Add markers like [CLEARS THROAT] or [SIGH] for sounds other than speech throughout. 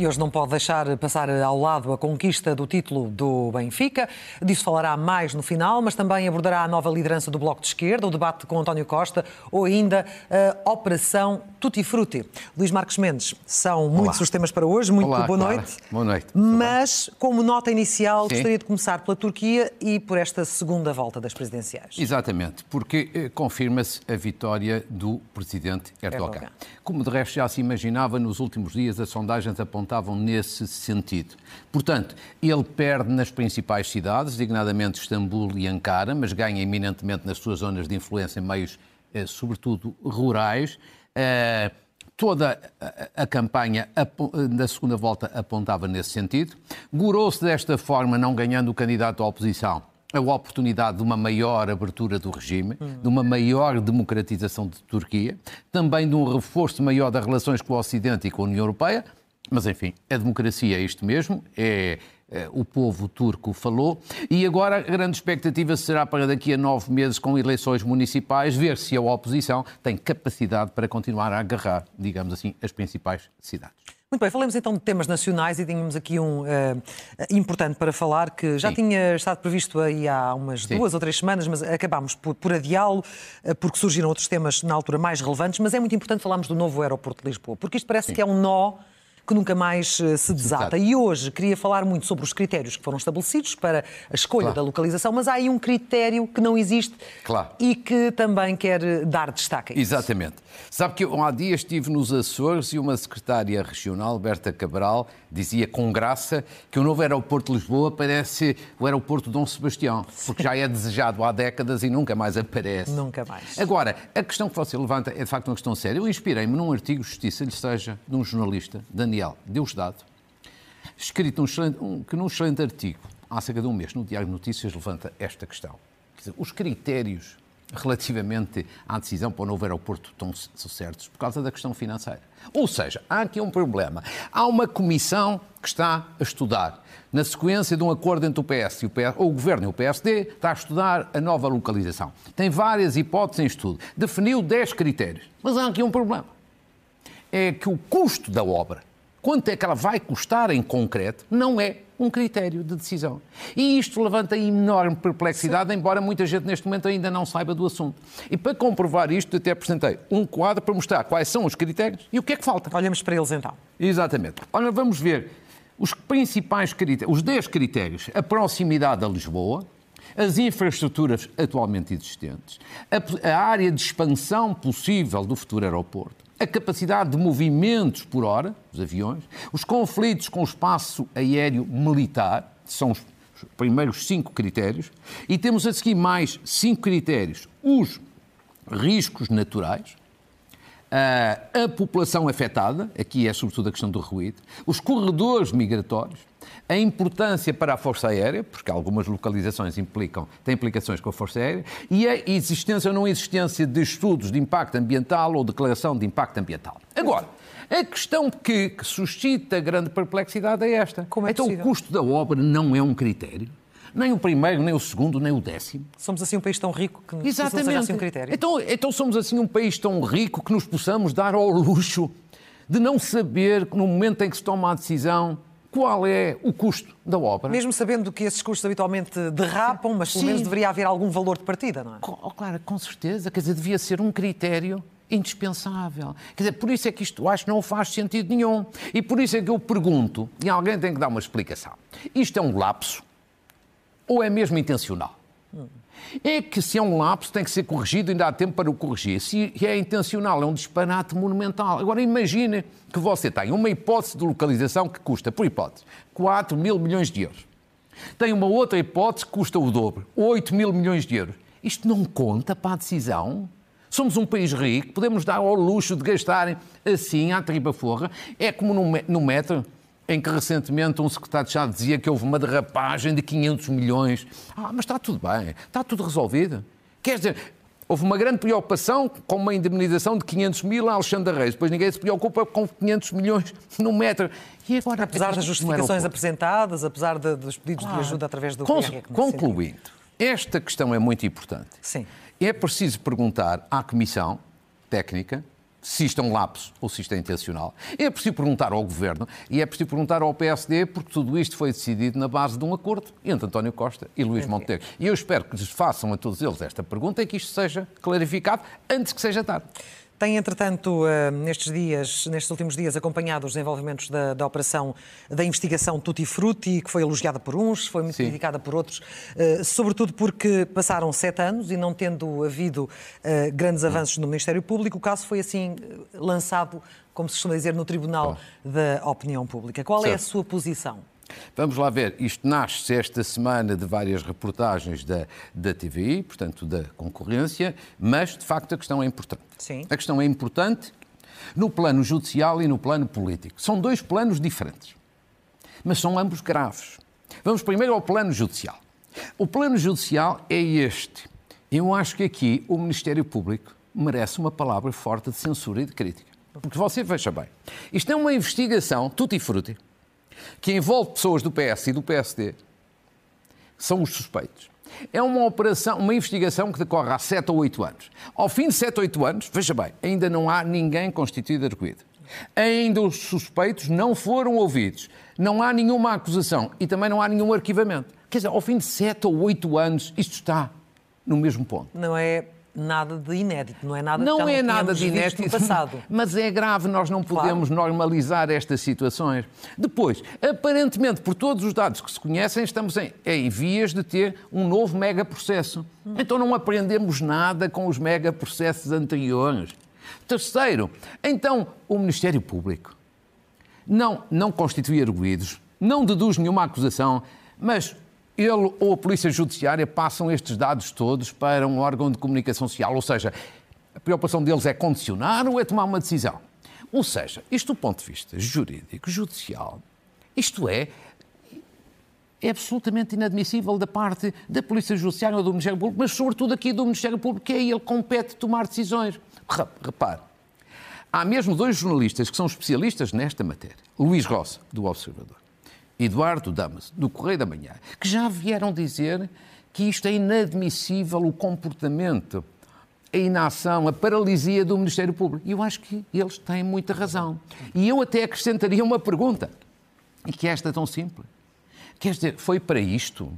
E hoje não pode deixar passar ao lado a conquista do título do Benfica. Disso falará mais no final, mas também abordará a nova liderança do Bloco de Esquerda, o debate com António Costa ou ainda a Operação Tutti Frutti. Luís Marcos Mendes, são muitos Olá. os temas para hoje. Muito Olá, boa Clara. noite. Boa noite. Mas, como nota inicial, Sim. gostaria de começar pela Turquia e por esta segunda volta das presidenciais. Exatamente, porque eh, confirma-se a vitória do presidente Erdogan. Erdogan. Como de resto já se imaginava, nos últimos dias as sondagens apontavam nesse sentido. Portanto, ele perde nas principais cidades, designadamente Istambul e Ankara, mas ganha eminentemente nas suas zonas de influência, meios eh, sobretudo rurais. Eh, Toda a, a campanha apo- da segunda volta apontava nesse sentido. Gurou-se desta forma, não ganhando o candidato à oposição, a oportunidade de uma maior abertura do regime, de uma maior democratização de Turquia, também de um reforço maior das relações com o Ocidente e com a União Europeia. Mas, enfim, a democracia é isto mesmo, é, é, o povo turco falou. E agora a grande expectativa será para daqui a nove meses, com eleições municipais, ver se a oposição tem capacidade para continuar a agarrar, digamos assim, as principais cidades. Muito bem, falemos então de temas nacionais e tínhamos aqui um eh, importante para falar que já Sim. tinha estado previsto aí há umas Sim. duas ou três semanas, mas acabámos por, por adiá-lo eh, porque surgiram outros temas na altura mais relevantes. Mas é muito importante falarmos do novo aeroporto de Lisboa, porque isto parece que é um nó que nunca mais eh, se desata. Exato. E hoje queria falar muito sobre os critérios que foram estabelecidos para a escolha Claro. da localização, mas há aí um critério que não existe Claro. e que também quer eh, dar destaque a isso. Exatamente. Sabe que eu há dias estive nos Açores e uma secretária regional, Berta Cabral, dizia com graça que o novo aeroporto de Lisboa parece o aeroporto Dom Sebastião, porque já é desejado há décadas e nunca mais aparece. Nunca mais. Agora, a questão que você levanta é de facto uma questão séria. Eu inspirei-me num artigo, Justiça lhe seja, de um jornalista, Daniel Deusdado, escrito num excelente- um- que num excelente artigo, há cerca de um mês, no Diário de Notícias, levanta esta questão. Dizer, os critérios relativamente à decisão para o novo aeroporto estão certos por causa da questão financeira. Ou seja, há aqui um problema. Há uma comissão que está a estudar, na sequência de um acordo entre o PS e o, PS, ou o Governo e o PSD, está a estudar a nova localização. Tem várias hipóteses em estudo. Definiu 10 critérios. Mas há aqui um problema é que o custo da obra, quanto é que ela vai custar em concreto, não é um critério de decisão. E isto levanta enorme perplexidade, embora muita gente neste momento ainda não saiba do assunto. E para comprovar isto, até apresentei um quadro para mostrar quais são os critérios e o que é que falta. Olhamos para eles então. Exatamente. Ora, vamos ver os principais critérios, os 10 critérios. A proximidade a Lisboa, as infraestruturas atualmente existentes, a, a área de expansão possível do futuro aeroporto, a capacidade de movimentos por hora, os aviões, os conflitos com o espaço aéreo militar, são os primeiros cinco critérios, e temos a seguir mais cinco critérios. Os riscos naturais, ah, a população afetada, aqui é sobretudo a questão do ruído, os corredores migratórios, a importância para a Força Aérea, porque algumas localizações implicam, têm implicações com a Força Aérea, e a existência ou não existência de estudos de impacto ambiental ou declaração de impacto ambiental. Agora, a questão que, que suscita grande perplexidade é esta. Como é então, possível? o custo da obra não é um critério? Nem o primeiro, nem o segundo, nem o décimo? Somos assim um país tão rico que Exatamente. assim um critério. Então, então somos assim um país tão rico que nos possamos dar ao luxo de não saber, no momento em que se toma a decisão, qual é o custo da obra. Mesmo sabendo que esses custos habitualmente derrapam, mas pelo Sim. menos deveria haver algum valor de partida, não é? Oh, claro, com certeza. Quer dizer, devia ser um critério indispensável. Quer dizer, por isso é que isto acho que não faz sentido nenhum. E por isso é que eu pergunto, e alguém tem que dar uma explicação. Isto é um lapso ou é mesmo intencional? É que se é um lapso tem que ser corrigido, ainda há tempo para o corrigir. Se é intencional, é um disparate monumental. Agora imagine que você tem uma hipótese de localização que custa, por hipótese, 4 mil milhões de euros. Tem uma outra hipótese que custa o dobro, 8 mil milhões de euros. Isto não conta para a decisão? Somos um país rico, podemos dar ao luxo de gastarem assim à tripa forra. É como no, me- no metro, em que recentemente um secretário de Estado dizia que houve uma derrapagem de 500 milhões. Ah, mas está tudo bem, está tudo resolvido. Quer dizer, houve uma grande preocupação com uma indemnização de 500 mil a Alexandre Reis, depois ninguém se preocupa com 500 milhões no metro. E agora, Apesar das justificações apresentadas, apesar de- dos pedidos de ajuda através do Con- PR, que nesse Concluindo, esta questão é muito importante. Sim. É preciso perguntar à Comissão Técnica se isto é um lapso ou se isto é intencional. É preciso perguntar ao Governo e é preciso perguntar ao PSD, porque tudo isto foi decidido na base de um acordo entre António Costa e Luís Montenegro. E eu espero que lhes façam a todos eles esta pergunta e que isto seja clarificado antes que seja tarde. Tem, entretanto, eh, nestes dias, nestes últimos dias, acompanhado os desenvolvimentos da, da operação da investigação Tutti Frutti, que foi elogiada por uns, foi muito Sim. criticada por outros, eh, sobretudo porque passaram sete anos e não tendo havido eh, grandes avanços no Ministério Público, o caso foi assim lançado, como se costuma dizer, no Tribunal da Opinião Pública. Qual certo. é a sua posição? Vamos lá ver, isto nasce esta semana de várias reportagens da, da TVI, portanto da concorrência, mas de facto a questão é importante. Sim. A questão é importante no plano judicial e no plano político. São dois planos diferentes, mas são ambos graves. Vamos primeiro ao plano judicial. O plano judicial é este. Eu acho que aqui o Ministério Público merece uma palavra forte de censura e de crítica. Porque você veja bem, isto é uma investigação tutti frutti que envolve pessoas do PS e do PSD, são os suspeitos. É uma operação, uma investigação que decorre há 7 ou 8 anos. Ao fim de 7 ou 8 anos, veja bem, ainda não há ninguém constituído arguído. Ainda os suspeitos não foram ouvidos. Não há nenhuma acusação e também não há nenhum arquivamento. Quer dizer, ao fim de 7 ou 8 anos, isto está no mesmo ponto. Não é nada de inédito, não é nada não, não é nada de inédito no passado. [LAUGHS] Mas é grave, nós não podemos claro. normalizar estas situações. Depois, aparentemente, por todos os dados que se conhecem, estamos em, em vias de ter um novo megaprocesso. Hum. Então não aprendemos nada com os megaprocessos anteriores. Terceiro, então o Ministério Público não, não constitui arguídos, não deduz nenhuma acusação, mas ele ou a Polícia Judiciária passam estes dados todos para um órgão de comunicação social. Ou seja, a preocupação deles é condicionar ou é tomar uma decisão. Ou seja, isto do ponto de vista jurídico, judicial, isto é, é absolutamente inadmissível da parte da Polícia Judiciária ou do Ministério Público, mas sobretudo aqui do Ministério Público, que é ele compete tomar decisões. Repare, há mesmo dois jornalistas que são especialistas nesta matéria. Luís Roça, do Observador, Eduardo Damas, do Correio da Manhã, que já vieram dizer que isto é inadmissível o comportamento, a inação, a paralisia do Ministério Público. E eu acho que eles têm muita razão. E eu até acrescentaria uma pergunta, e que é esta tão simples. Quer dizer, foi para isto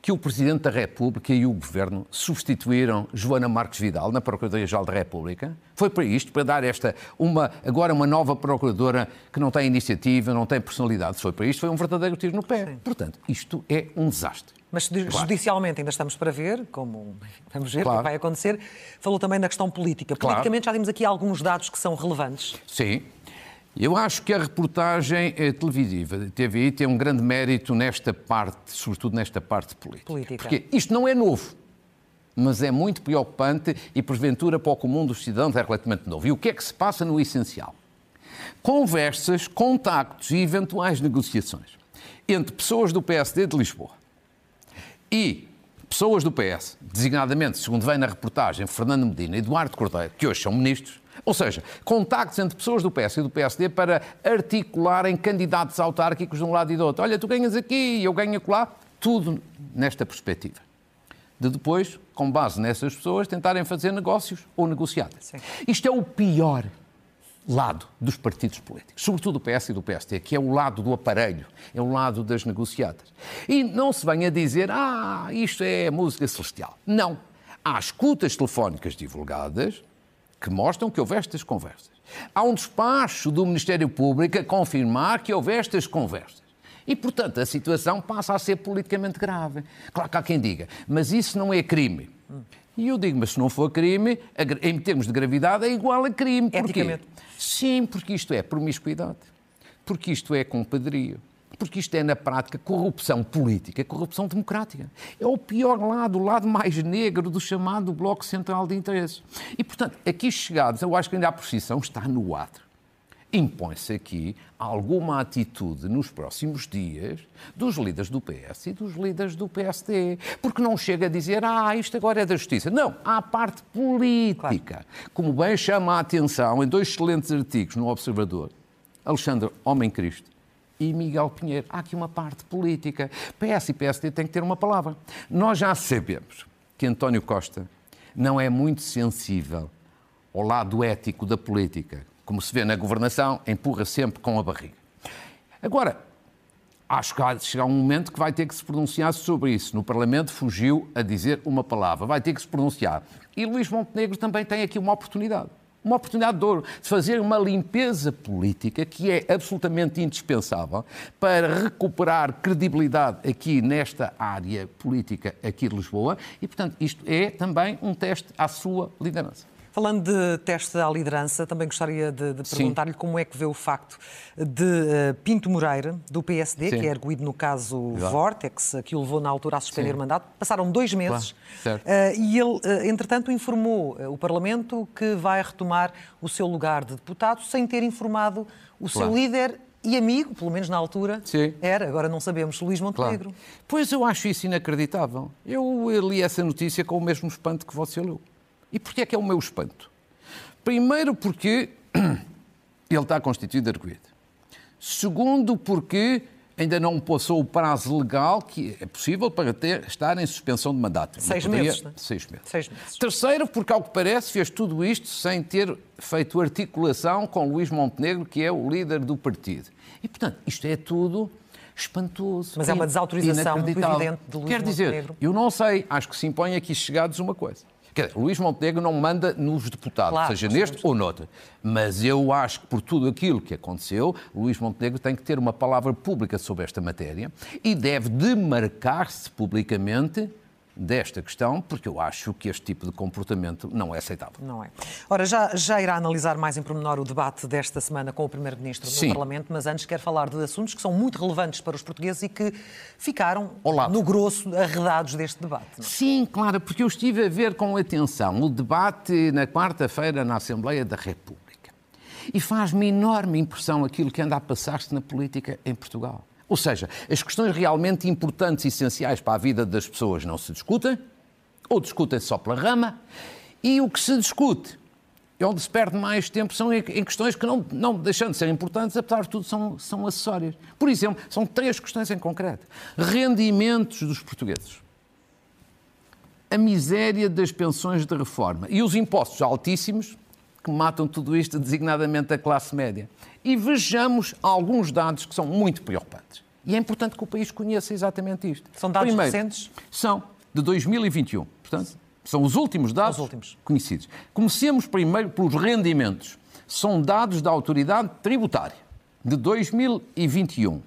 que o Presidente da República e o Governo substituíram Joana Marques Vidal na Procuradoria-Geral da República. Foi para isto, para dar esta, uma, agora uma nova Procuradora que não tem iniciativa, não tem personalidade. Foi para isto, foi um verdadeiro tiro no pé. Sim. Portanto, isto é um desastre. Mas claro. judicialmente ainda estamos para ver, como vamos ver claro. o que vai acontecer. Falou também da questão política. Politicamente claro. já temos aqui alguns dados que são relevantes. Sim. Eu acho que a reportagem eh, televisiva da TVI tem um grande mérito nesta parte, sobretudo nesta parte política. política. Porque isto não é novo, mas é muito preocupante e, porventura, para o comum dos cidadãos é relativamente novo. E o que é que se passa no essencial? Conversas, contactos e eventuais negociações entre pessoas do PSD de Lisboa e pessoas do PS, designadamente, segundo vem na reportagem, Fernando Medina e Eduardo Cordeiro, que hoje são ministros, ou seja, contactos entre pessoas do PS e do PSD para articularem candidatos autárquicos de um lado e do outro. Olha, tu ganhas aqui eu ganho acolá. Tudo nesta perspectiva. De depois, com base nessas pessoas, tentarem fazer negócios ou negociadas. Sim. Isto é o pior lado dos partidos políticos, sobretudo do PS e do PSD, que é o lado do aparelho, é o lado das negociadas. E não se venha dizer, ah, isto é música celestial. Não. Há escutas telefónicas divulgadas que mostram que houve estas conversas. Há um despacho do Ministério Público a confirmar que houve estas conversas. E, portanto, a situação passa a ser politicamente grave. Claro que há quem diga, mas isso não é crime. E eu digo, mas se não for crime, em termos de gravidade, é igual a crime. Porquê? Sim, porque isto é promiscuidade. Porque isto é compadrio porque isto é, na prática, corrupção política, corrupção democrática. É o pior lado, o lado mais negro do chamado Bloco Central de Interesses. E, portanto, aqui chegados, eu acho que ainda a precisão está no ato. Impõe-se aqui alguma atitude nos próximos dias dos líderes do PS e dos líderes do PSD. Porque não chega a dizer, ah, isto agora é da justiça. Não, há a parte política. Claro. Como bem chama a atenção em dois excelentes artigos no Observador, Alexandre Homem Cristo e Miguel Pinheiro. Há aqui uma parte política. PS e PSD têm que ter uma palavra. Nós já sabemos que António Costa não é muito sensível ao lado ético da política, como se vê na governação, empurra sempre com a barriga. Agora, acho que vai chegar um momento que vai ter que se pronunciar sobre isso. No Parlamento fugiu a dizer uma palavra, vai ter que se pronunciar. E Luís Montenegro também tem aqui uma oportunidade. Uma oportunidade de ouro de fazer uma limpeza política que é absolutamente indispensável para recuperar credibilidade aqui nesta área política aqui de Lisboa e, portanto, isto é também um teste à sua liderança. Falando de teste à liderança, também gostaria de, de perguntar-lhe como é que vê o facto de uh, Pinto Moreira, do PSD, Sim. que é arguído no caso Exato. Vortex, que o levou na altura a suspender o mandato. Passaram dois meses claro. uh, e ele, uh, entretanto, informou o Parlamento que vai retomar o seu lugar de deputado sem ter informado o claro. seu líder e amigo, pelo menos na altura, Sim. era, agora não sabemos, Luís Montenegro. Claro. Pois eu acho isso inacreditável. Eu li essa notícia com o mesmo espanto que você leu. E porquê é que é o meu espanto? Primeiro porque [CLEARS THROAT] ele está constituído arguído. Segundo porque ainda não passou o prazo legal que é possível para ter, estar em suspensão de mandato. Seis poderia... meses, Seis meses. Seis meses. Terceiro, porque, ao que parece, fez tudo isto sem ter feito articulação com Luís Montenegro, que é o líder do partido. E, portanto, isto é tudo espantoso. Mas é uma desautorização evidente de Luís Quer dizer, Montenegro. eu não sei, acho que se impõe aqui chegados uma coisa. Quer dizer, Luís Montenegro não manda nos deputados, claro, seja neste ou noutro. Mas eu acho que por tudo aquilo que aconteceu, Luís Montenegro tem que ter uma palavra pública sobre esta matéria e deve demarcar-se publicamente desta questão, porque eu acho que este tipo de comportamento não é aceitável. Não é. Ora, já, já irá analisar mais em pormenor o debate desta semana com o Primeiro-Ministro do Parlamento, mas antes quero falar de assuntos que são muito relevantes para os portugueses e que ficaram no grosso arredados deste debate. Não? É? Sim, claro, porque eu estive a ver com atenção o debate na quarta-feira na Assembleia da República. E faz-me enorme impressão aquilo que anda a passar-se na política em Portugal. Ou seja, as questões realmente importantes e essenciais para a vida das pessoas não se discutem, ou discutem só pela rama, e o que se discute e onde se perde mais tempo são em questões que, não, não deixando de ser importantes, apesar de tudo, são, são acessórias. Por exemplo, são três questões em concreto. Rendimentos dos portugueses. A miséria das pensões de reforma e os impostos altíssimos que matam tudo isto, designadamente a classe média. E vejamos alguns dados que são muito preocupantes. E é importante que o país conheça exatamente isto. São dados Primeiro, recentes? São de 2021. Portanto, são os últimos dados os últimos. conhecidos. Comecemos primeiro pelos rendimentos. São dados da autoridade tributária de 2021.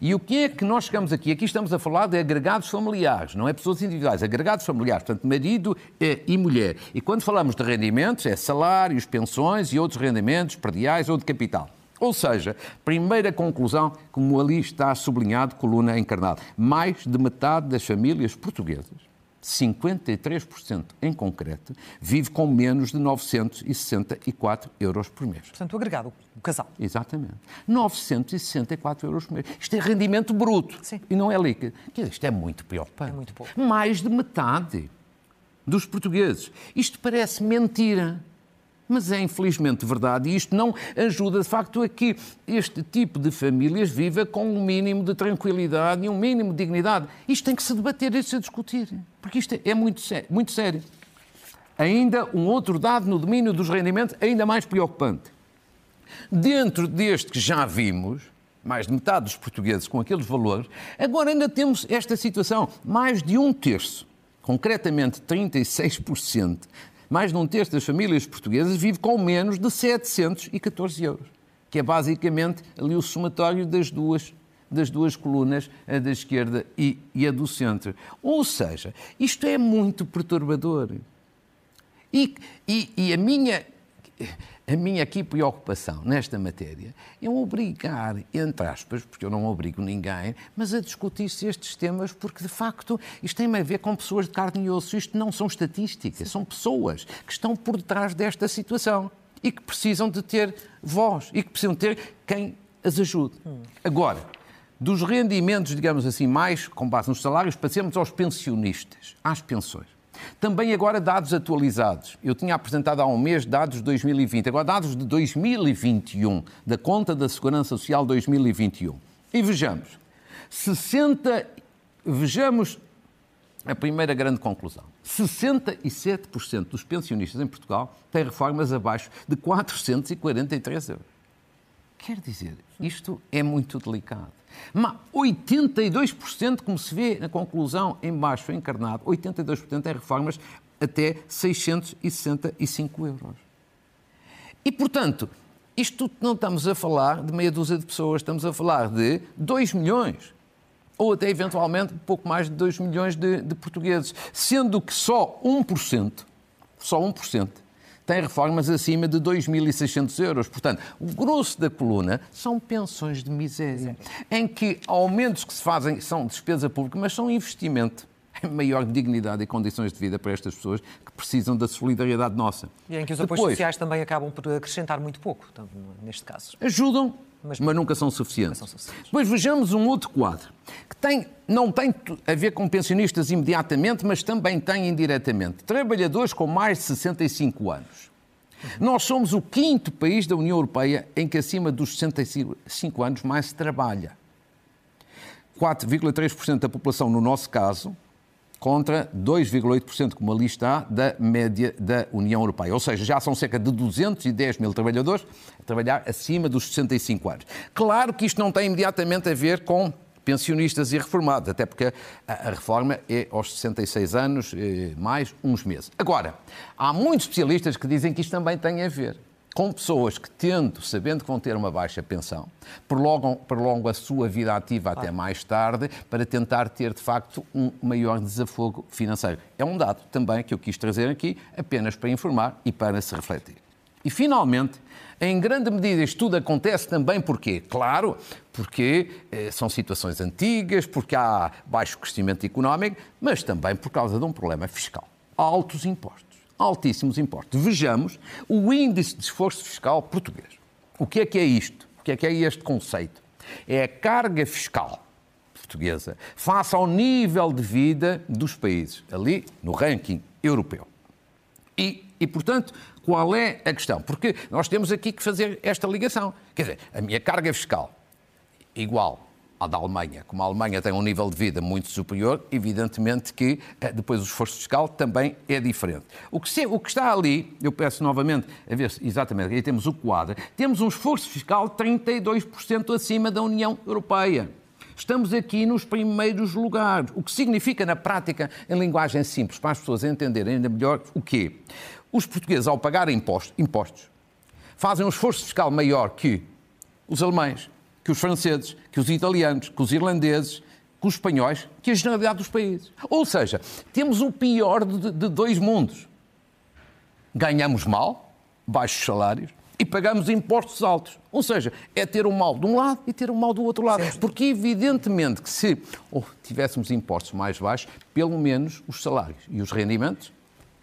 E o que é que nós chegamos aqui? Aqui estamos a falar de agregados familiares, não é pessoas individuais, agregados familiares, portanto, marido eh, e mulher. E quando falamos de rendimentos, é salários, pensões e outros rendimentos, perdiais ou de capital. Ou seja, primeira conclusão, como ali está sublinhado, coluna encarnada, mais de metade das famílias portuguesas 53% em concreto, vive com menos de 964 euros por mês. Portanto, o agregado, o casal. Exatamente. 964 euros por mês. Isto é rendimento bruto Sim. e não é líquido. Isto é muito preocupante. É muito pouco. Mais de metade dos portugueses. Isto parece mentira. Mas é infelizmente verdade e isto não ajuda de facto a que este tipo de famílias viva com um mínimo de tranquilidade e um mínimo de dignidade. Isto tem que se debater e se discutir, porque isto é muito sério. Muito sério. Ainda um outro dado no domínio dos rendimentos ainda mais preocupante. Dentro deste que já vimos, mais de metade dos portugueses com aqueles valores, agora ainda temos esta situação. Mais de um terço, concretamente 36%, mais de um terço das famílias portuguesas vive com menos de 714 euros, que é basicamente ali o somatório das duas das duas colunas, a da esquerda e, e a do centro. Ou seja, isto é muito perturbador. E, e, e a minha a minha aqui preocupação nesta matéria é obrigar, entre aspas, porque eu não obrigo ninguém, mas a discutir-se estes temas, porque de facto isto tem a ver com pessoas de carne e osso. Isto não são estatísticas, são pessoas que estão por detrás desta situação e que precisam de ter voz e que precisam ter quem as ajude. Agora, dos rendimentos, digamos assim, mais com base nos salários, passemos aos pensionistas, às pensões. Também agora dados atualizados. Eu tinha apresentado há um mês dados de 2020, agora dados de 2021, da conta da Segurança Social 2021. E vejamos, 60, vejamos a primeira grande conclusão. 67% dos pensionistas em Portugal têm reformas abaixo de 443 euros. Quer dizer, isto é muito delicado. Mas 82%, como se vê na conclusão em baixo encarnado, 82% têm reformas até 665 euros. E, portanto, isto não estamos a falar de meia dúzia de pessoas, estamos a falar de 2 milhões ou até eventualmente pouco mais de 2 milhões de, de portugueses, sendo que só 1%, só 1%, tem reformas acima de 2.600 euros. Portanto, o grosso da coluna são pensões de miséria, em que aumentos que se fazem são despesa pública, mas são investimento [LAUGHS] maior dignidade e condições de vida para estas pessoas que precisam da solidariedade nossa. E em que os apoios Depois, sociais também acabam por acrescentar muito pouco, neste caso. Ajudam, mas, mas nunca são suficientes. Nunca são suficientes. Depois vejamos um outro quadro, que tem, não tem a ver com pensionistas imediatamente, mas também tem indiretamente. Trabalhadores com mais de 65 anos. Nós somos o quinto país da União Europeia em que acima dos 65 anos mais se trabalha. 4,3% da população, no nosso caso, contra 2,8%, como ali está, da média da União Europeia. Ou seja, já são cerca de 210 mil trabalhadores a trabalhar acima dos 65 anos. Claro que isto não tem imediatamente a ver com pensionistas e reformados, até porque a, reforma é aos 66 anos, eh, mais uns meses. Agora, há muitos especialistas que dizem que isto também tem a ver com pessoas que, tendo, sabendo que vão ter uma baixa pensão, prolongam, prolongam a sua vida ativa até mais tarde para tentar ter, de facto, um maior desafogo financeiro. É um dado também que eu quis trazer aqui apenas para informar e para se refletir. E, finalmente, em grande medida, isto tudo acontece também porque, claro, porque eh, são situações antigas, porque há baixo crescimento económico, mas também por causa de um problema fiscal. Altos impostos altíssimos impostos. Vejamos o índice de esforço fiscal português. O que é que é isto? O que é que é este conceito? É a carga fiscal portuguesa face ao nível de vida dos países, ali no ranking europeu. E, e, portanto, qual é a questão? Porque nós temos aqui que fazer esta ligação. Quer dizer, a minha carga fiscal igual à da Alemanha. Como a Alemanha tem um nível de vida muito superior, evidentemente que eh, depois o esforço fiscal também é diferente. O que, se, o que está ali, eu peço novamente, a ver se exatamente, aí temos o quadro, temos um esforço fiscal 32% acima da União Europeia. Estamos aqui nos primeiros lugares, o que significa, na prática, em linguagem simples, para as pessoas entenderem ainda melhor, o quê? Os portugueses, ao pagar impostos, impostos fazem um esforço fiscal maior que os alemães, que os franceses, que os italianos, que os irlandeses, que os espanhóis, que a generalidade dos países. Ou seja, temos o pior de, de dois mundos. Ganhamos mal, baixos salários, e pagamos impostos altos. Ou seja, é ter o mal de um lado e ter o mal do outro lado. Sim. Porque, evidentemente, que se oh, tivéssemos impostos mais baixos, pelo menos os salários e os rendimentos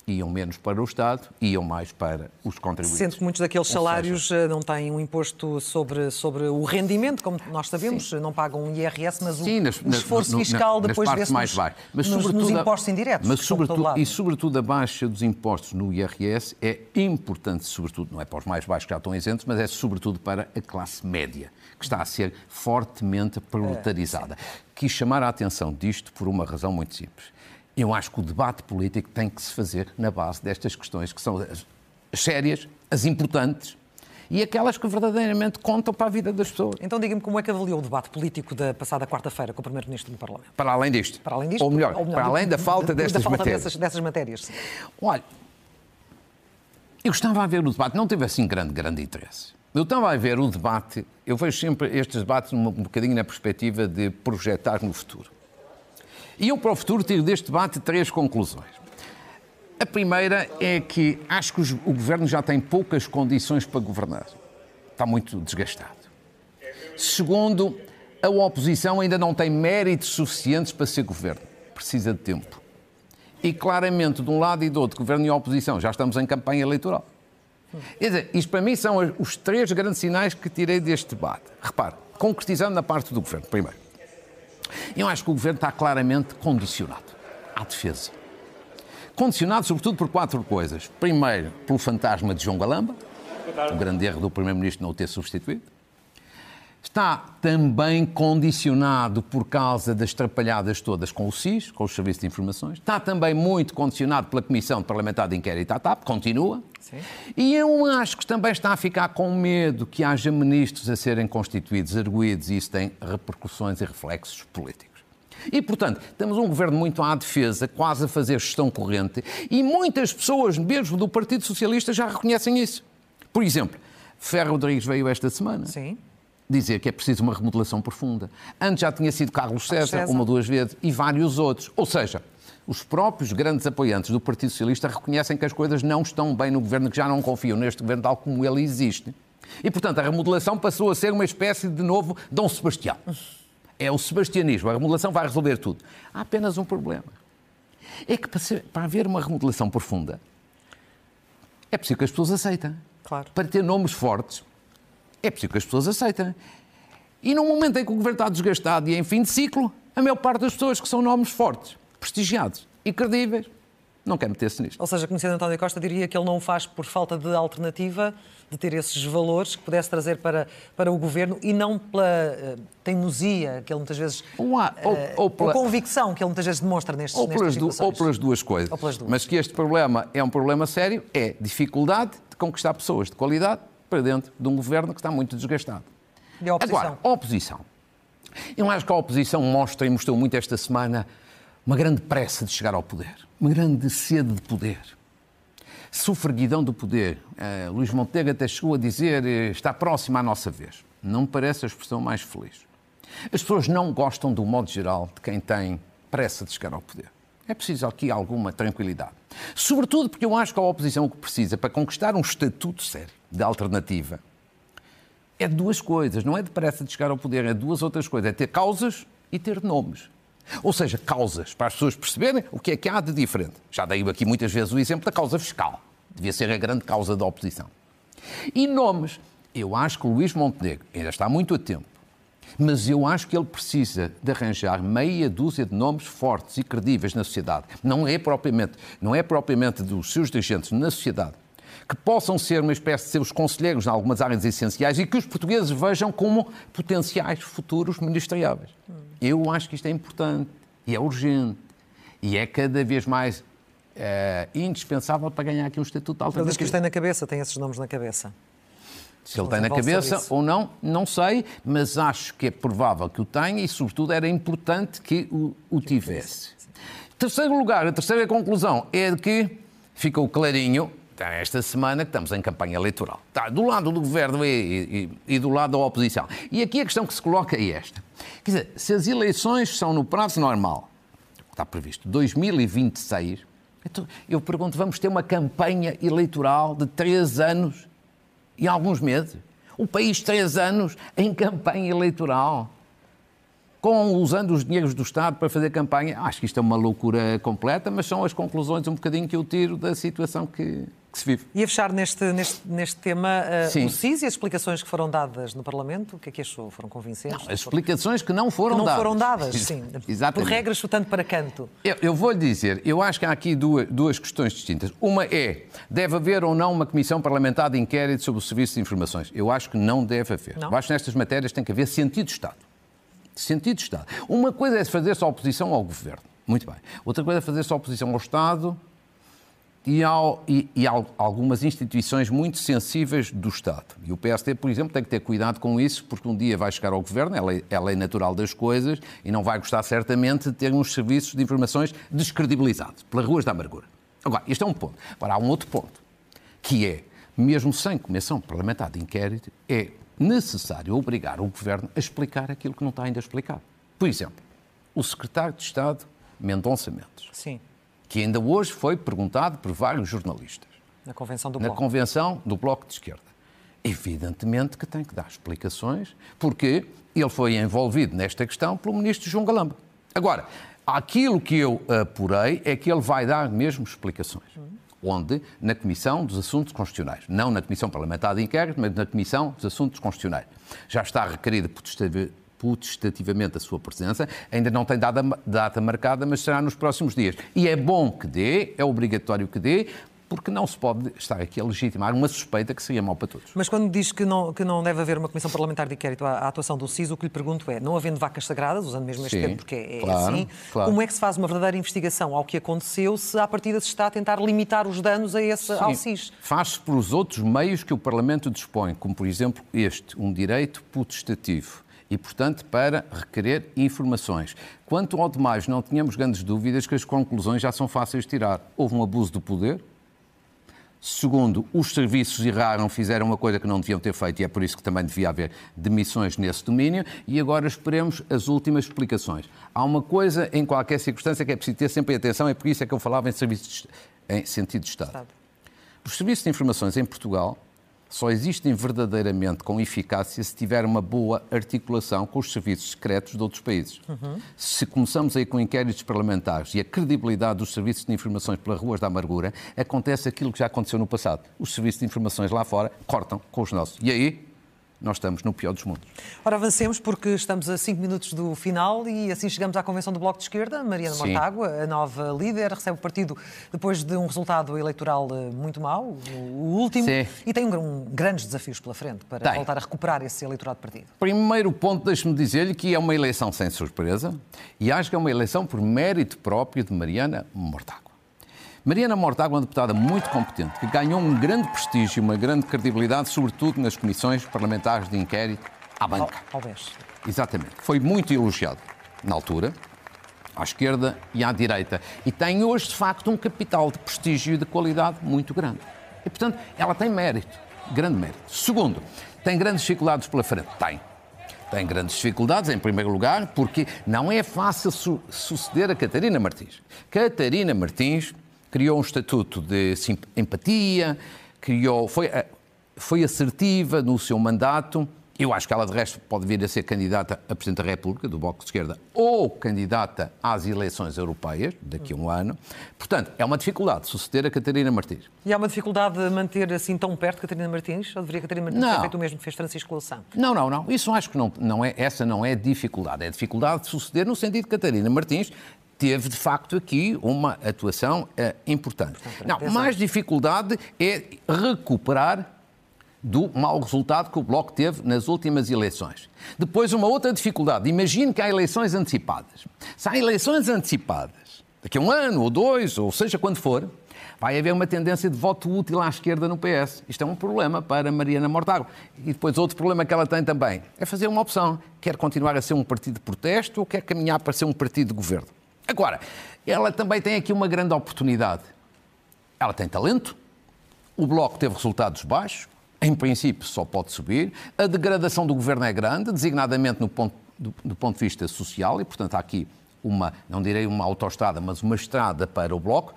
iam menos para o Estado, iam mais para os contribuintes. Sendo que muitos daqueles salários seja... Eh, não têm um imposto sobre, sobre o rendimento, como nós sabemos, Sim. não pagam um IRS, mas Sim, o, nas, o esforço fiscal depois vê-se mais nos, mas nos, nos impostos indiretos. Mas sobretudo, e sobretudo a baixa dos impostos no IRS é importante, sobretudo, não é para os mais baixos que já estão isentos, mas é sobretudo para a classe média, que está a ser fortemente proletarizada. É, Quis chamar a atenção disto por uma razão muito simples eu acho que o debate político tem que se fazer na base destas questões que são as sérias, as importantes e aquelas que verdadeiramente contam para a vida das pessoas. Então diga-me como é que avaliou o debate político da passada quarta-feira com o Primeiro-Ministro no Parlamento? Para além disto. Para além disto? Ou melhor, ou melhor para além da falta destas da falta matérias. Dessas, dessas matérias. Olha, eu estava a ver o debate, não teve assim grande, grande interesse. Eu estava a ver o debate, eu vejo sempre estes debates um bocadinho na perspectiva de projetar no futuro. E eu, para o futuro, tiro deste debate três conclusões. A primeira é que acho que o governo já tem poucas condições para governar. Está muito desgastado. Segundo, a oposição ainda não tem méritos suficientes para ser governo. Precisa de tempo. E claramente, de um lado e do outro, governo e oposição, já estamos em campanha eleitoral. Quer dizer, isto para mim são os três grandes sinais que tirei deste debate. Repare, concretizando na parte do governo, primeiro. Eu acho que o governo está claramente condicionado à defesa. Condicionado, sobretudo, por quatro coisas. Primeiro, pelo fantasma de João Galamba, o grande erro do Primeiro-Ministro não o ter substituído. Está também condicionado por causa das trapalhadas todas com o SIS, com o Serviço de Informações, está também muito condicionado pela Comissão Parlamentar de Inquérito à TAP, continua. Sim. E eu acho que também está a ficar com medo que haja ministros a serem constituídos, arguídos, e isso tem repercussões e reflexos políticos. E, portanto, temos um governo muito à defesa, quase a fazer gestão corrente, e muitas pessoas, mesmo do Partido Socialista, já reconhecem isso. Por exemplo, Ferro Rodrigues veio esta semana. Sim dizer que é preciso uma remodelação profunda. Antes já tinha sido Carlos César, César, uma ou duas vezes, e vários outros. Ou seja, os próprios grandes apoiantes do Partido Socialista reconhecem que as coisas não estão bem no governo, que já não confiam neste governo tal como ele existe. E, portanto, a remodelação passou a ser uma espécie de novo Dom Sebastião. É o sebastianismo. A remodelação vai resolver tudo. Há apenas um problema. É que para, ser, para haver uma remodelação profunda, é preciso que as pessoas aceitem. Claro. Para ter nomes fortes, é preciso que as pessoas aceitem. E no momento em que o governo está desgastado e em fim de ciclo, a maior parte das pessoas que são nomes fortes, prestigiados e credíveis, não quer meter-se nisto. Ou seja, conhecendo António Costa, diria que ele não o faz por falta de alternativa, de ter esses valores que pudesse trazer para, para o governo e não pela uh, teimosia que ele muitas vezes. Ou, há, ou, uh, ou pela convicção que ele muitas vezes demonstra nestes, ou pelas, du, ou pelas duas coisas. Pelas duas. Mas que este problema é um problema sério, é dificuldade de conquistar pessoas de qualidade para dentro de um governo que está muito desgastado. E a oposição? Agora, a oposição. Eu acho que a oposição mostra e mostrou muito esta semana uma grande pressa de chegar ao poder, uma grande sede de poder. Sufraguidão do poder. Uh, Luís Montenegro até chegou a dizer uh, está próximo à nossa vez. Não me parece a expressão mais feliz. As pessoas não gostam, do modo geral, de quem tem pressa de chegar ao poder. É preciso aqui alguma tranquilidade. Sobretudo porque eu acho que a oposição o que precisa para conquistar um estatuto sério de alternativa é duas coisas, não é depressa de chegar ao poder, é duas outras coisas, é ter causas e ter nomes. Ou seja, causas, para as pessoas perceberem o que é que há de diferente. Já dei aqui muitas vezes o exemplo da causa fiscal. Devia ser a grande causa da oposição. E nomes. Eu acho que o Luís Montenegro ainda está muito a tempo, mas eu acho que ele precisa de arranjar meia dúzia de nomes fortes e credíveis na sociedade. Não é propriamente, não é propriamente dos seus dirigentes na sociedade, que possam ser uma espécie de seus conselheiros em algumas áreas essenciais e que os portugueses vejam como potenciais futuros ministeriáveis. Eu acho que isto é importante e é urgente e é cada vez mais é, indispensável para ganhar aqui um estatuto alternativo. Mas que isto tem na cabeça, tem esses nomes na cabeça. Se ele tem na cabeça ou não, não sei, mas acho que é provável que o tenha e, sobretudo, era importante que o, o tivesse. Terceiro lugar, a terceira conclusão é que ficou clarinho Está esta semana que estamos em campanha eleitoral. Está do lado do governo e, e, e, do lado da oposição. E aqui a questão que se coloca é esta. Quer dizer, se as eleições são no prazo normal, está previsto 2026, então eu pergunto, vamos ter uma campanha eleitoral de três anos e alguns meses? O país três anos em campanha eleitoral com, usando os dinheiros do Estado para fazer campanha. Acho que isto é uma loucura completa, mas são as conclusões um bocadinho que eu tiro da situação que, que se vive. E a fechar neste, neste, neste tema, uh, o SIS e as explicações que foram dadas no Parlamento, o que é que achou? Foram convincentes? Não, as explicações que não foram que não dadas. foram dadas, sim. [LAUGHS] Exatamente. Por regras, chutando para canto. Eu, eu vou lhe dizer, eu acho que há aqui duas, duas questões distintas. Uma é, deve haver ou não uma comissão parlamentar de inquérito sobre o Serviço de Informações? Eu acho que não deve haver. Não? Eu acho que nestas matérias tem que haver sentido de Estado. Sentido de Estado. Uma coisa é fazer-se oposição ao Governo. Muito bem. Outra coisa é fazer-se oposição ao Estado e, ao, e, e algumas instituições muito sensíveis do Estado. E o PSD, por exemplo, tem que ter cuidado com isso, porque um dia vai chegar ao governo, é lei, é natural das coisas, e não vai gostar certamente de ter uns serviços de informações descredibilizados, pelas ruas da amargura. Agora, este é um ponto. Agora, há um outro ponto, que é, mesmo sem comissão parlamentar de inquérito, é necessário obrigar o governo a explicar aquilo que não está ainda explicado. Por exemplo, o secretário de Estado, Mendonça Mendes. Sim que ainda hoje foi perguntado por vários jornalistas. Na convenção do na Bloco. Na convenção do Bloco de Esquerda. Evidentemente que tem que dar explicações, porque ele foi envolvido nesta questão pelo ministro João Galamba. Agora, aquilo que eu apurei é que ele vai dar mesmo explicações. Onde? Na Comissão dos Assuntos Constitucionais. Não na Comissão Parlamentar de Inquérito, mas na Comissão dos Assuntos Constitucionais. Já está requerida putestativamente a sua presença. Ainda não tem data, data marcada, mas será nos próximos dias. E é bom que dê, é obrigatório que dê, porque não se pode estar aqui a legitimar uma suspeita que seria mau para todos. Mas quando diz que não, que não deve haver uma comissão parlamentar de inquérito à, à atuação do CIS, o que lhe pergunto é, não havendo vacas sagradas, usando mesmo este Sim, termo porque é, é claro, assim, claro. como é que se faz uma verdadeira investigação ao que aconteceu se à partida se está a tentar limitar os danos a esse, ao CIS? Faz-se pelos outros meios que o Parlamento dispõe, como por exemplo este, um direito putestativo. E, portanto, para requerer informações. Quanto ao demais, não tínhamos grandes dúvidas que as conclusões já são fáceis de tirar. Houve um abuso do poder, Segundo, os serviços erraram, fizeram uma coisa que não deviam ter feito e é por isso que também devia haver demissões nesse domínio. E agora esperemos as últimas explicações. Há uma coisa em qualquer circunstância que é preciso ter sempre atenção, é por isso é que eu falava em serviços em sentido de Estado. Estado. Os serviços de informações em Portugal só existem verdadeiramente com eficácia se tiver uma boa articulação com os serviços secretos de outros países. Uhum. Se começamos aí com inquéritos parlamentares e a credibilidade dos serviços de informações pelas ruas da amargura, acontece aquilo que já aconteceu no passado. Os serviços de informações lá fora cortam com os nossos. E aí nós estamos no pior dos mundos. Ora, avancemos porque estamos a cinco minutos do final e assim chegamos à convenção do Bloco de Esquerda. Mariana Sim. Mortágua, a nova líder, recebe o partido depois de um resultado eleitoral eh, muito mau, o último, Sim. e tem um, um, grandes desafios pela frente para Tem. voltar a recuperar esse eleitorado partido. Primeiro ponto, deixe-me dizer-lhe que é uma eleição sem surpresa e acho que é uma eleição por mérito próprio de Mariana Mortágua. Mariana Mortágua é uma deputada muito competente, que ganhou um grande prestígio, uma grande credibilidade, sobretudo nas comissões parlamentares de inquérito à banca. BES. Exatamente. Foi muito elogiado na altura, à esquerda e à direita. E tem hoje, de facto, um capital de prestígio e de qualidade muito grande. E, portanto, ela tem mérito, grande mérito. Segundo, tem grandes dificuldades pela frente? Tem. Tem grandes dificuldades, em primeiro lugar, porque não é fácil su suceder a Catarina Martins. Catarina Martins criou um estatuto de empatia, criou, foi, foi assertiva no seu mandato. Eu acho que ela, de resto, pode vir a ser candidata a Presidente da República, do Bloco de Esquerda, ou candidata às eleições europeias, daqui a um ano. Portanto, é uma dificuldade suceder a Catarina Martins. E há uma dificuldade de manter assim tão perto Catarina Martins? Ou deveria Catarina Martins Não. ter feito o mesmo que fez Francisco Louçã? Não, não, não. Isso acho que não, não é, essa não é dificuldade. É dificuldade de suceder no sentido que Catarina Martins teve, de facto, aqui uma atuação eh, importante. Não, mais dificuldade é recuperar do mau resultado que o Bloco teve nas últimas eleições. Depois, uma outra dificuldade. Imagine que há eleições antecipadas. Se há eleições antecipadas, daqui a um ano ou dois, ou seja, quando for, vai haver uma tendência de voto útil à esquerda no PS. Isto é um problema para Mariana Mortágua. E depois outro problema que ela tem também é fazer uma opção. Quer continuar a ser um partido de protesto ou quer caminhar para ser um partido de governo? Agora, ela também tem aqui uma grande oportunidade. Ela tem talento, o Bloco teve resultados baixos, em princípio só pode subir, a degradação do governo é grande, designadamente no ponto, do, do ponto de vista social, e portanto há aqui uma, não direi uma autoestrada, mas uma estrada para o Bloco,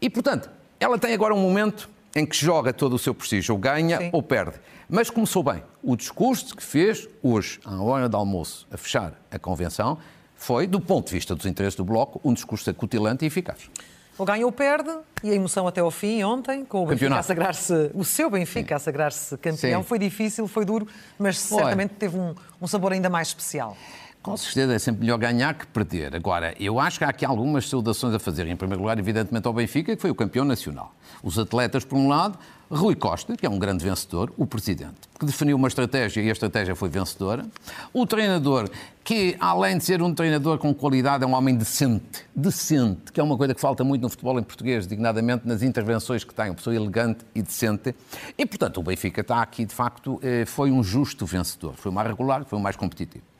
e portanto ela tem agora um momento em que joga todo o seu prestígio, ou ganha Sim. ou perde. Mas começou bem. O discurso que fez hoje, à hora de almoço, a fechar a convenção, foi, do ponto de vista dos interesses do Bloco, um discurso acutilante e eficaz. Ou ganha ou perde, e a emoção até ao fim, ontem, com o Benfica a sagrar-se, o seu Benfica a sagrar-se campeão. Sim. Foi difícil, foi duro, mas certamente teve um, um sabor ainda mais especial. Com certeza é sempre melhor ganhar que perder. Agora, eu acho que há aqui algumas saudações a fazer. Em primeiro lugar, evidentemente, ao Benfica, que foi o campeão nacional. Os atletas, por um lado, Rui Costa, que é um grande vencedor, o presidente, que definiu uma estratégia e a estratégia foi vencedora. O treinador, que além de ser um treinador com qualidade, é um homem decente. Decente, que é uma coisa que falta muito no futebol em português, dignadamente nas intervenções que tem, uma pessoa elegante e decente. E, portanto, o Benfica está aqui, de facto, eh, foi um justo vencedor. Foi o mais regular, foi o mais competitivo.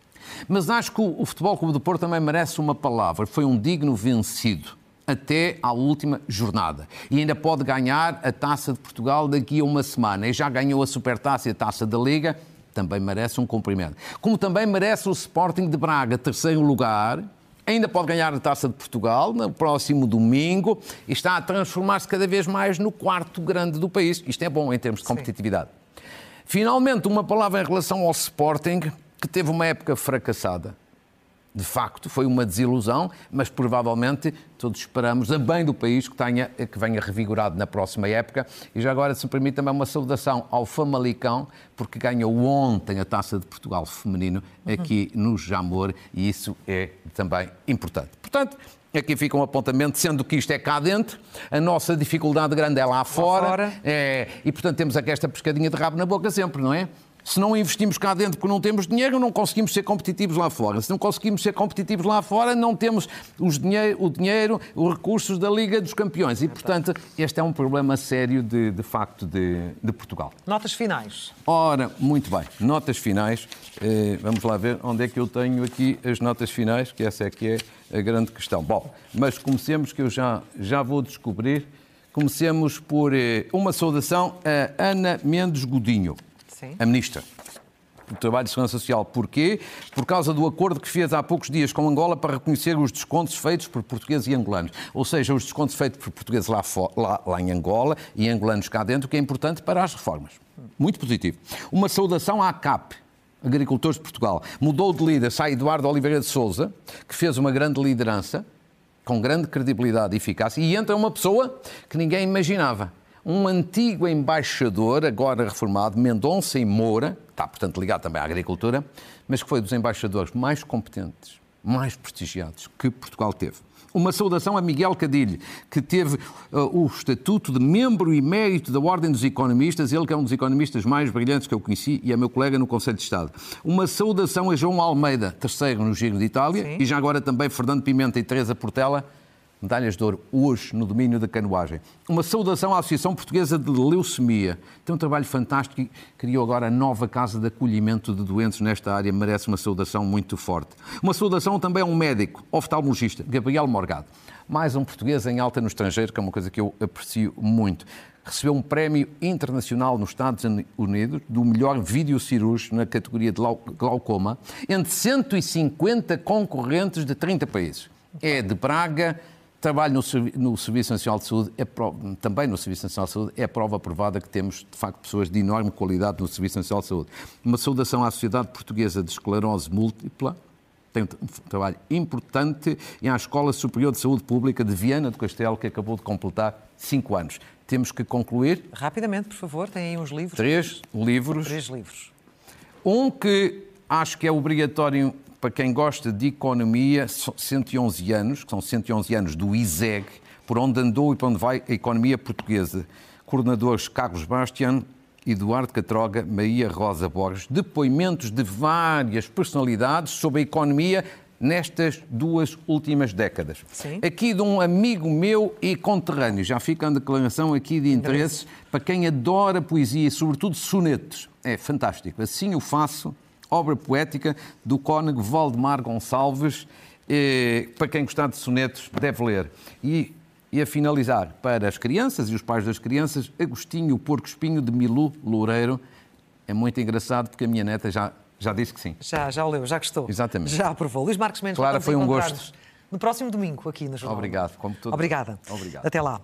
Mas acho que o Futebol Clube do Porto também merece uma palavra. Foi um digno vencido até à última jornada. E ainda pode ganhar a Taça de Portugal daqui a uma semana. E já ganhou a Supertaça e a Taça da Liga. Também merece um cumprimento. Como também merece o Sporting de Braga, terceiro lugar. Ainda pode ganhar a Taça de Portugal no próximo domingo e está a transformar-se cada vez mais no quarto grande do país. Isto é bom em termos de competitividade. Finalmente, uma palavra em relação ao Sporting, que teve uma época fracassada. de facto, foi uma desilusão, mas provavelmente todos esperamos a bem do país que, tenha, que venha revigorado na próxima época. E já agora, se permite, também uma saudação ao Famalicão, porque ganhou ontem a Taça de Portugal feminino aqui uhum. no Jamor, e isso é também importante. Portanto, Aqui fica um apontamento, sendo que isto é cá dentro, a nossa dificuldade grande é lá, lá fora, fora. É, e portanto temos aqui esta pescadinha de rabo na boca sempre, não é? Se não investimos cá dentro porque não temos dinheiro, não conseguimos ser competitivos lá fora. Se não conseguimos ser competitivos lá fora, não temos os dinheiro, o dinheiro, os recursos da Liga dos Campeões. E, portanto, este é um problema sério, de, de facto, de, de Portugal. Notas finais. Ora, muito bem. Notas finais. Eh, vamos lá ver onde é que eu tenho aqui as notas finais, que essa é que é a grande questão. Bom, mas comecemos, que eu já, já vou descobrir. Comecemos por eh, uma saudação a Ana Mendes Godinho. Sim. a ministra do Trabalho e Segurança Social. Porquê? Por causa do acordo que fez há poucos dias com Angola para reconhecer os descontos feitos por portugueses e angolanos. Ou seja, os descontos feitos por portugueses lá, lá, lá em Angola e angolanos cá dentro, que é importante para as reformas. Muito positivo. Uma saudação à CAP, Agricultores de Portugal. Mudou de líder, sai Eduardo Oliveira de Souza, que fez uma grande liderança, com grande credibilidade e eficácia, e entra uma pessoa que ninguém imaginava um antigo embaixador, agora reformado, Mendonça e Moura, que está, portanto, ligado também à agricultura, mas que foi dos embaixadores mais competentes, mais prestigiados que Portugal teve. Uma saudação a Miguel Cadilho, que teve uh, o estatuto de membro e mérito da Ordem dos Economistas, ele que é um dos economistas mais brilhantes que eu conheci e é meu colega no Conselho de Estado. Uma saudação a João Almeida, terceiro no Giro de Itália, Sim. e já agora também Fernando Pimenta e Teresa Portela, medalhas de ouro hoje no domínio da canoagem. Uma saudação à Associação Portuguesa de Leucemia. Tem um trabalho fantástico e criou agora a nova casa de acolhimento de doentes nesta área. Merece uma saudação muito forte. Uma saudação também a um médico, oftalmologista, Gabriel Morgado. Mais um português em alta no estrangeiro, que é uma coisa que eu aprecio muito. Recebeu um prémio internacional nos Estados Unidos do melhor vídeo cirúrgico na categoria de glaucoma, entre 150 concorrentes de 30 países. É de Braga, trabalho no, no, Serviço Nacional de Saúde, é também no Serviço Nacional de Saúde, é prova provada que temos, de facto, pessoas de enorme qualidade no Serviço Nacional de Saúde. Uma saudação à Sociedade Portuguesa de Esclerose Múltipla, tem um trabalho importante, e à Escola Superior de Saúde Pública de Viana do Castelo, que acabou de completar cinco anos. Temos que concluir. Rapidamente, por favor, tem aí uns livros. Três livros. Três livros. Um que acho que é obrigatório para quem gosta de economia, 111 anos, que são 111 anos do ISEG, por onde andou e para onde vai a economia portuguesa. Coordenadores Carlos Bastian, Eduardo Catroga, Maria Rosa Borges, depoimentos de várias personalidades sobre a economia nestas duas últimas décadas. Sim. Aqui de um amigo meu e conterrâneo, já fica a declaração aqui de interesses para quem adora poesia, sobretudo sonetos. É fantástico. Assim o faço obra poética do cônego Valdemar Gonçalves, eh, para quem gostar de sonetos deve ler. E, e a finalizar, para as crianças e os pais das crianças, Agostinho, o Porco Espinho de Milu Loureiro. É muito engraçado porque a minha neta já, já disse que sim. Já, já leu, já gostou. Exatamente. Já aprovou. Luís Marcos Mendes, claro, foi um gosto. No próximo domingo, aqui no Jornal. Obrigado. Como Obrigada. Obrigado. Até lá.